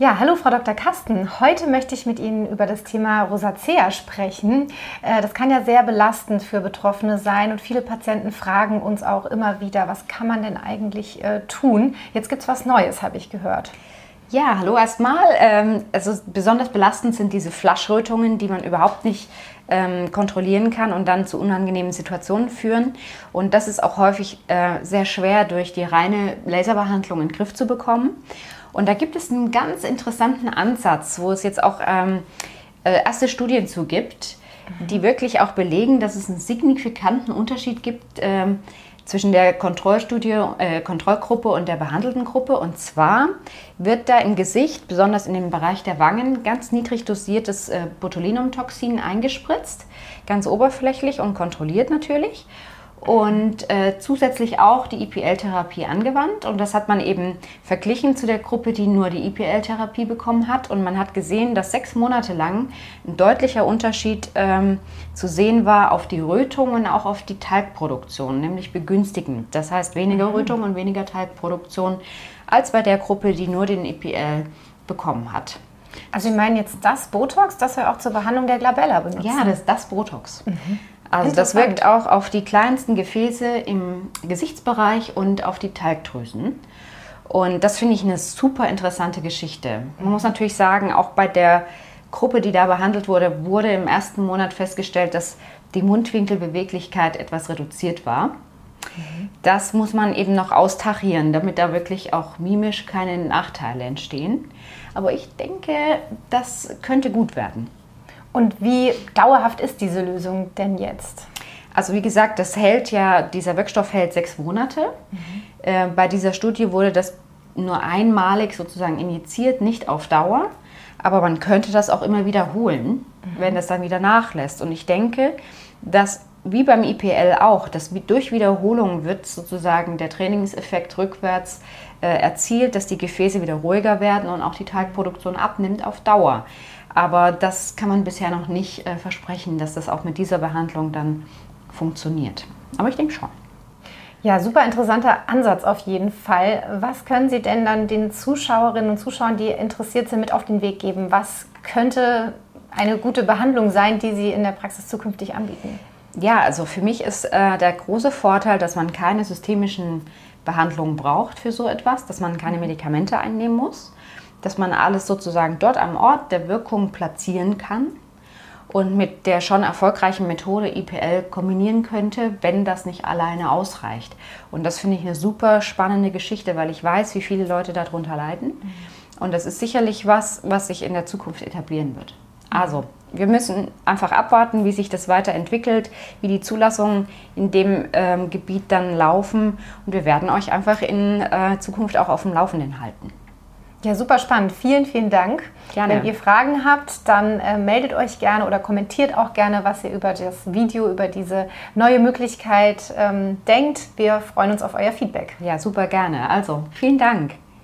Ja, hallo Frau Dr. Kasten. Heute möchte ich mit Ihnen über das Thema Rosacea sprechen. Äh, das kann ja sehr belastend für Betroffene sein und viele Patienten fragen uns auch immer wieder, was kann man denn eigentlich äh, tun? Jetzt gibt es was Neues, habe ich gehört. Ja, hallo erstmal. Ähm, also besonders belastend sind diese Flaschrötungen, die man überhaupt nicht ähm, kontrollieren kann und dann zu unangenehmen Situationen führen. Und das ist auch häufig äh, sehr schwer durch die reine Laserbehandlung in den Griff zu bekommen. Und da gibt es einen ganz interessanten Ansatz, wo es jetzt auch ähm, äh, erste Studien zu gibt, die wirklich auch belegen, dass es einen signifikanten Unterschied gibt ähm, zwischen der Kontrollstudie, äh, Kontrollgruppe und der behandelten Gruppe. Und zwar wird da im Gesicht, besonders in dem Bereich der Wangen, ganz niedrig dosiertes äh, Botulinumtoxin eingespritzt, ganz oberflächlich und kontrolliert natürlich und äh, zusätzlich auch die IPL-Therapie angewandt. Und das hat man eben verglichen zu der Gruppe, die nur die IPL-Therapie bekommen hat. Und man hat gesehen, dass sechs Monate lang ein deutlicher Unterschied ähm, zu sehen war auf die Rötung und auch auf die Talgproduktion, nämlich begünstigend. Das heißt weniger mhm. Rötung und weniger Talgproduktion als bei der Gruppe, die nur den IPL bekommen hat. Also Sie meinen jetzt das Botox, das wir auch zur Behandlung der Glabella benutzen? Ja, das ist das Botox. Mhm. Also das wirkt auch auf die kleinsten Gefäße im Gesichtsbereich und auf die Talgdrüsen. Und das finde ich eine super interessante Geschichte. Man muss natürlich sagen, auch bei der Gruppe, die da behandelt wurde, wurde im ersten Monat festgestellt, dass die Mundwinkelbeweglichkeit etwas reduziert war. Das muss man eben noch austachieren, damit da wirklich auch mimisch keine Nachteile entstehen. Aber ich denke, das könnte gut werden. Und wie dauerhaft ist diese Lösung denn jetzt? Also wie gesagt, das hält ja, dieser Wirkstoff hält sechs Monate. Mhm. Äh, bei dieser Studie wurde das nur einmalig sozusagen injiziert, nicht auf Dauer. Aber man könnte das auch immer wiederholen, mhm. wenn das dann wieder nachlässt. Und ich denke, dass wie beim IPL auch, dass durch Wiederholung wird sozusagen der Trainingseffekt rückwärts äh, erzielt, dass die Gefäße wieder ruhiger werden und auch die Talgproduktion abnimmt auf Dauer. Aber das kann man bisher noch nicht äh, versprechen, dass das auch mit dieser Behandlung dann funktioniert. Aber ich denke schon. Ja, super interessanter Ansatz auf jeden Fall. Was können Sie denn dann den Zuschauerinnen und Zuschauern, die interessiert sind, mit auf den Weg geben? Was könnte eine gute Behandlung sein, die Sie in der Praxis zukünftig anbieten? Ja, also für mich ist äh, der große Vorteil, dass man keine systemischen Behandlungen braucht für so etwas, dass man keine Medikamente einnehmen muss dass man alles sozusagen dort am Ort der Wirkung platzieren kann und mit der schon erfolgreichen Methode IPL kombinieren könnte, wenn das nicht alleine ausreicht. Und das finde ich eine super spannende Geschichte, weil ich weiß, wie viele Leute darunter leiden. Und das ist sicherlich was, was sich in der Zukunft etablieren wird. Also, wir müssen einfach abwarten, wie sich das weiterentwickelt, wie die Zulassungen in dem ähm, Gebiet dann laufen. Und wir werden euch einfach in äh, Zukunft auch auf dem Laufenden halten. Ja, super spannend. Vielen, vielen Dank. Gerne. Wenn ihr Fragen habt, dann äh, meldet euch gerne oder kommentiert auch gerne, was ihr über das Video, über diese neue Möglichkeit ähm, denkt. Wir freuen uns auf euer Feedback. Ja, super gerne. Also, vielen Dank.